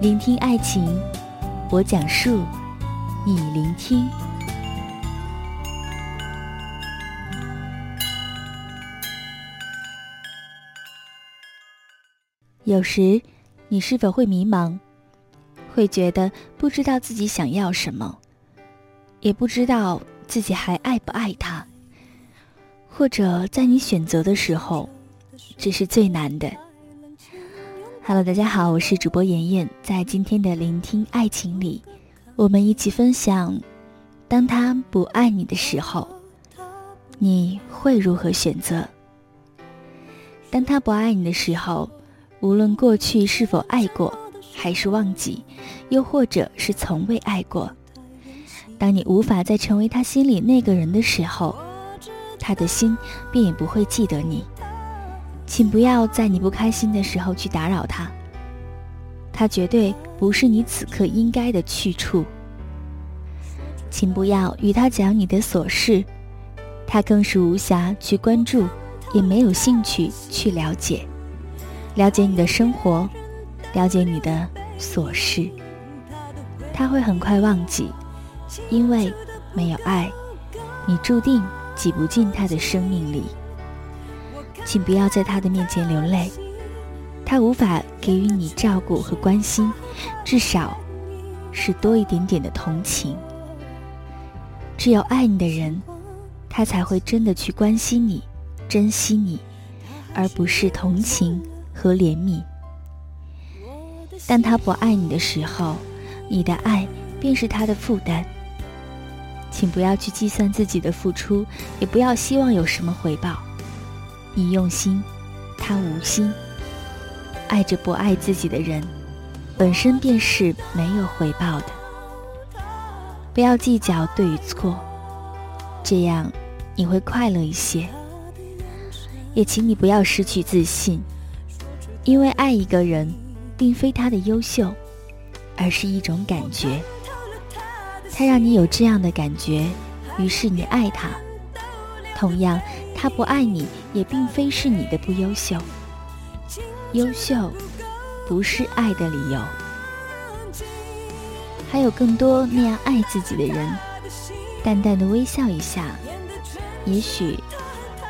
聆听爱情，我讲述，你聆听。有时，你是否会迷茫？会觉得不知道自己想要什么，也不知道自己还爱不爱他？或者在你选择的时候，这是最难的。Hello，大家好，我是主播妍妍。在今天的聆听爱情里，我们一起分享：当他不爱你的时候，你会如何选择？当他不爱你的时候，无论过去是否爱过，还是忘记，又或者是从未爱过，当你无法再成为他心里那个人的时候，他的心便也不会记得你。请不要在你不开心的时候去打扰他，他绝对不是你此刻应该的去处。请不要与他讲你的琐事，他更是无暇去关注，也没有兴趣去了解。了解你的生活，了解你的琐事，他会很快忘记，因为没有爱，你注定挤不进他的生命里。请不要在他的面前流泪，他无法给予你照顾和关心，至少是多一点点的同情。只有爱你的人，他才会真的去关心你、珍惜你，而不是同情和怜悯。当他不爱你的时候，你的爱便是他的负担。请不要去计算自己的付出，也不要希望有什么回报。你用心，他无心。爱着不爱自己的人，本身便是没有回报的。不要计较对与错，这样你会快乐一些。也请你不要失去自信，因为爱一个人，并非他的优秀，而是一种感觉。他让你有这样的感觉，于是你爱他。同样。他不爱你，也并非是你的不优秀。优秀，不是爱的理由。还有更多那样爱自己的人，淡淡的微笑一下，也许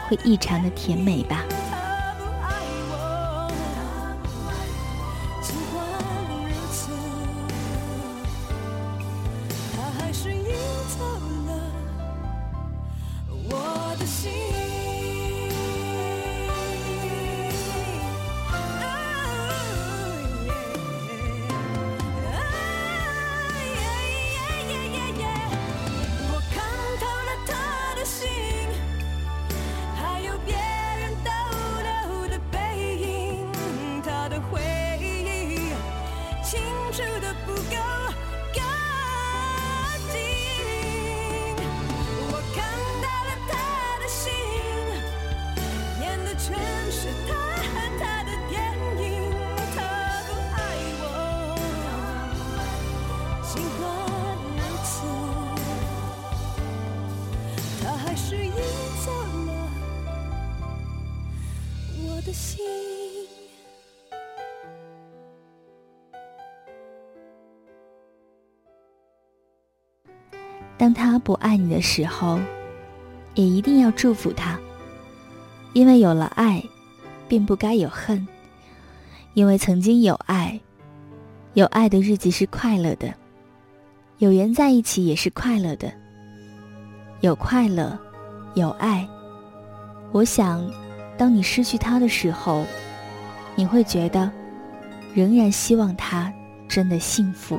会异常的甜美吧。当他不爱你的时候，也一定要祝福他，因为有了爱，并不该有恨；因为曾经有爱，有爱的日子是快乐的，有缘在一起也是快乐的。有快乐，有爱。我想，当你失去他的时候，你会觉得，仍然希望他真的幸福。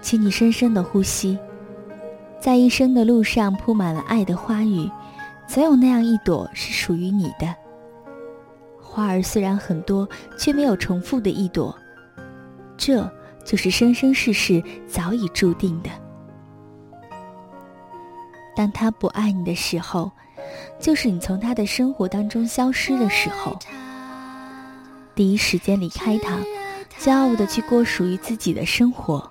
请你深深的呼吸，在一生的路上铺满了爱的花语，总有那样一朵是属于你的。花儿虽然很多，却没有重复的一朵，这就是生生世世早已注定的。当他不爱你的时候，就是你从他的生活当中消失的时候。第一时间离开他，骄傲的去过属于自己的生活，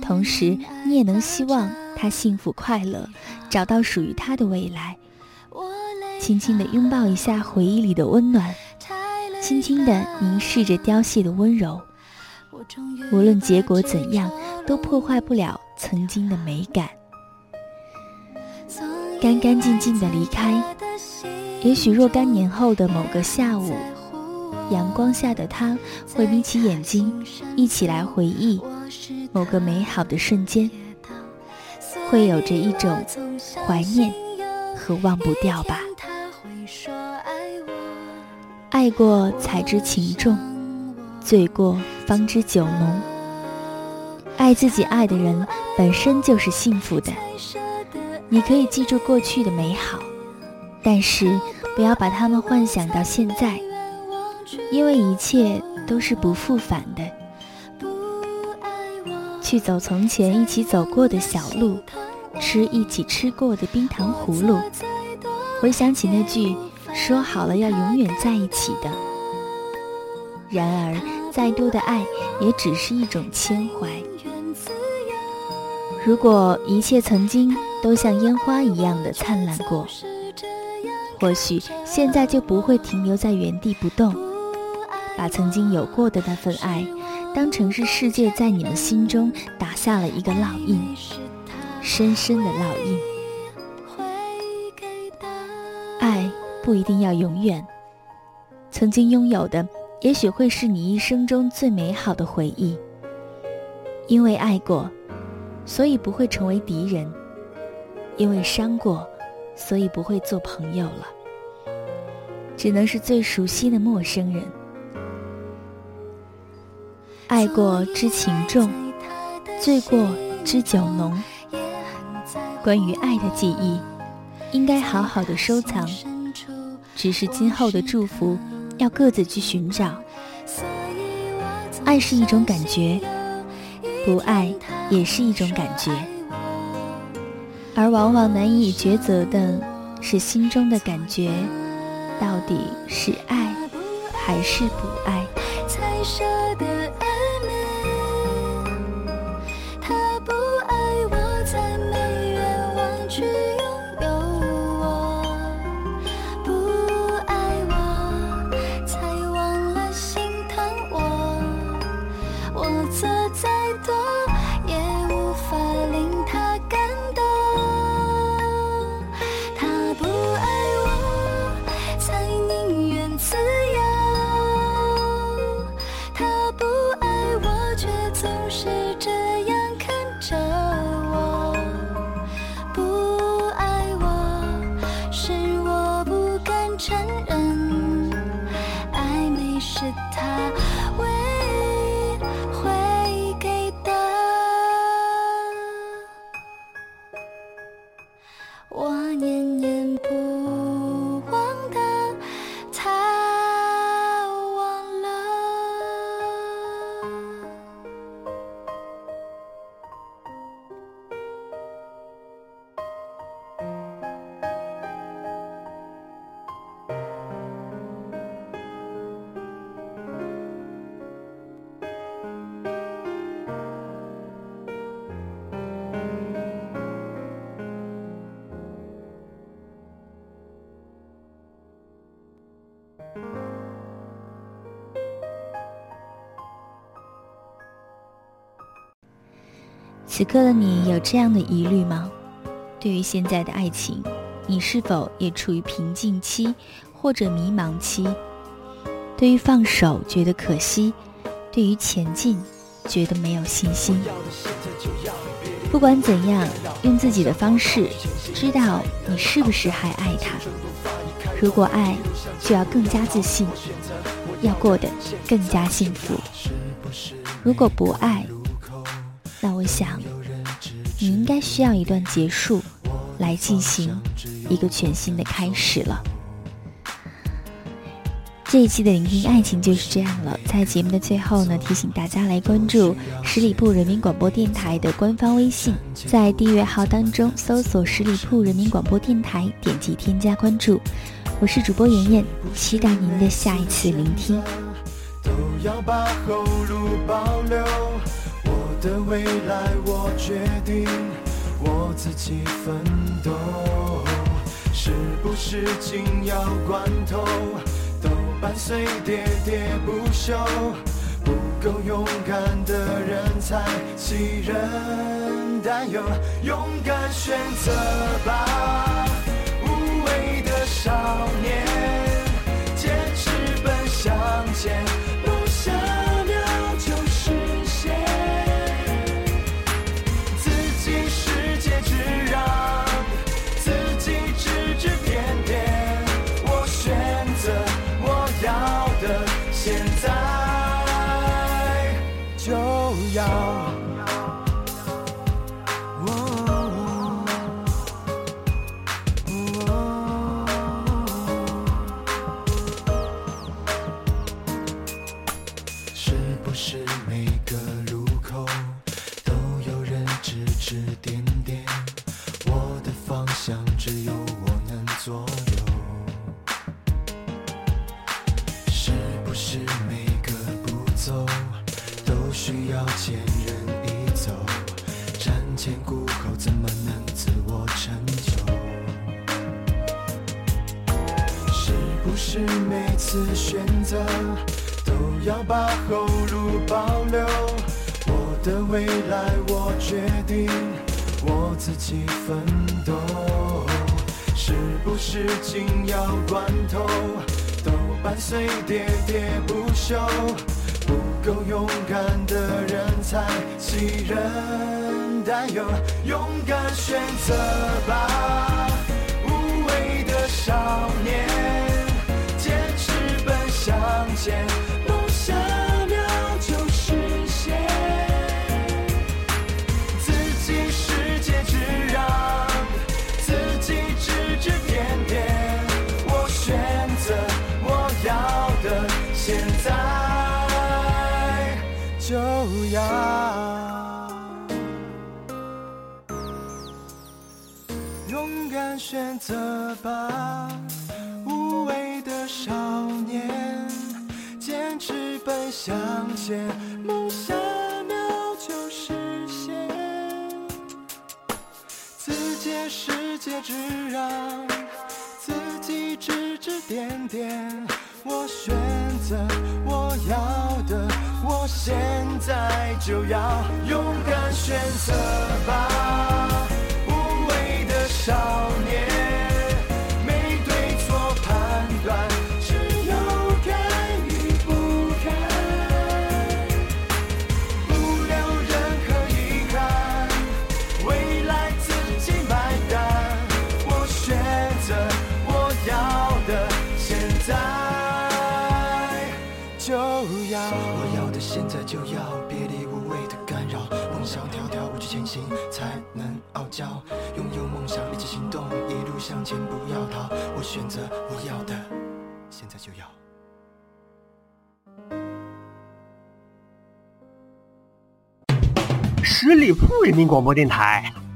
同时你也能希望他幸福快乐，找到属于他的未来。轻轻的拥抱一下回忆里的温暖，轻轻的凝视着凋谢的温柔。无论结果怎样，都破坏不了曾经的美感。干干净净的离开，也许若干年后的某个下午，阳光下的他会眯起眼睛，一起来回忆某个美好的瞬间，会有着一种怀念和忘不掉吧。爱过才知情重，醉过方知酒浓。爱自己爱的人，本身就是幸福的。你可以记住过去的美好，但是不要把它们幻想到现在，因为一切都是不复返的。去走从前一起走过的小路，吃一起吃过的冰糖葫芦，回想起那句说好了要永远在一起的。然而，再多的爱也只是一种牵怀。如果一切曾经都像烟花一样的灿烂过，或许现在就不会停留在原地不动，把曾经有过的那份爱，当成是世界在你们心中打下了一个烙印，深深的烙印。爱不一定要永远，曾经拥有的，也许会是你一生中最美好的回忆，因为爱过。所以不会成为敌人，因为伤过，所以不会做朋友了，只能是最熟悉的陌生人。爱过知情重，醉过知酒浓。关于爱的记忆，应该好好的收藏，只是今后的祝福要各自去寻找。爱是一种感觉。不爱也是一种感觉，而往往难以抉择的是心中的感觉，到底是爱还是不爱？此刻的你有这样的疑虑吗？对于现在的爱情，你是否也处于瓶颈期或者迷茫期？对于放手觉得可惜，对于前进觉得没有信心。不管怎样，用自己的方式，知道你是不是还爱他。如果爱，就要更加自信，要过得更加幸福。如果不爱，那我想，你应该需要一段结束，来进行一个全新的开始了。这一期的聆听爱情就是这样了。在节目的最后呢，提醒大家来关注十里铺人民广播电台的官方微信，在订阅号当中搜索“十里铺人民广播电台”，点击添加关注。我是主播妍妍，期待您的下一次聆听。都要把后路保留，的未来我决定，我自己奋斗，是不是紧要关头？都伴随喋喋不休，不够勇敢的人才杞人担忧，勇敢选择吧，前顾后怎么能自我成就是不是每次选择都要把后路保留，我的未来我决定，我自己奋斗。是不是紧要关头都伴随喋喋不休？不够勇敢的人才杞人担忧，勇敢选择吧，无畏的少年。坚持奔向前梦想秒就实现，自己世界之让，自己指指点点。我选择我要的，现在就要选择吧，无畏的少年。坚持奔向前，梦想秒就实现。自己世界之让，自己指指点点。我选择我要的，我现在就要勇敢选择吧，无畏的少现在就要别离无谓的干扰梦想迢迢无止前行才能傲娇拥有梦想一起行动一路向前不要逃我选择我要的现在就要。十里铺人民广播电台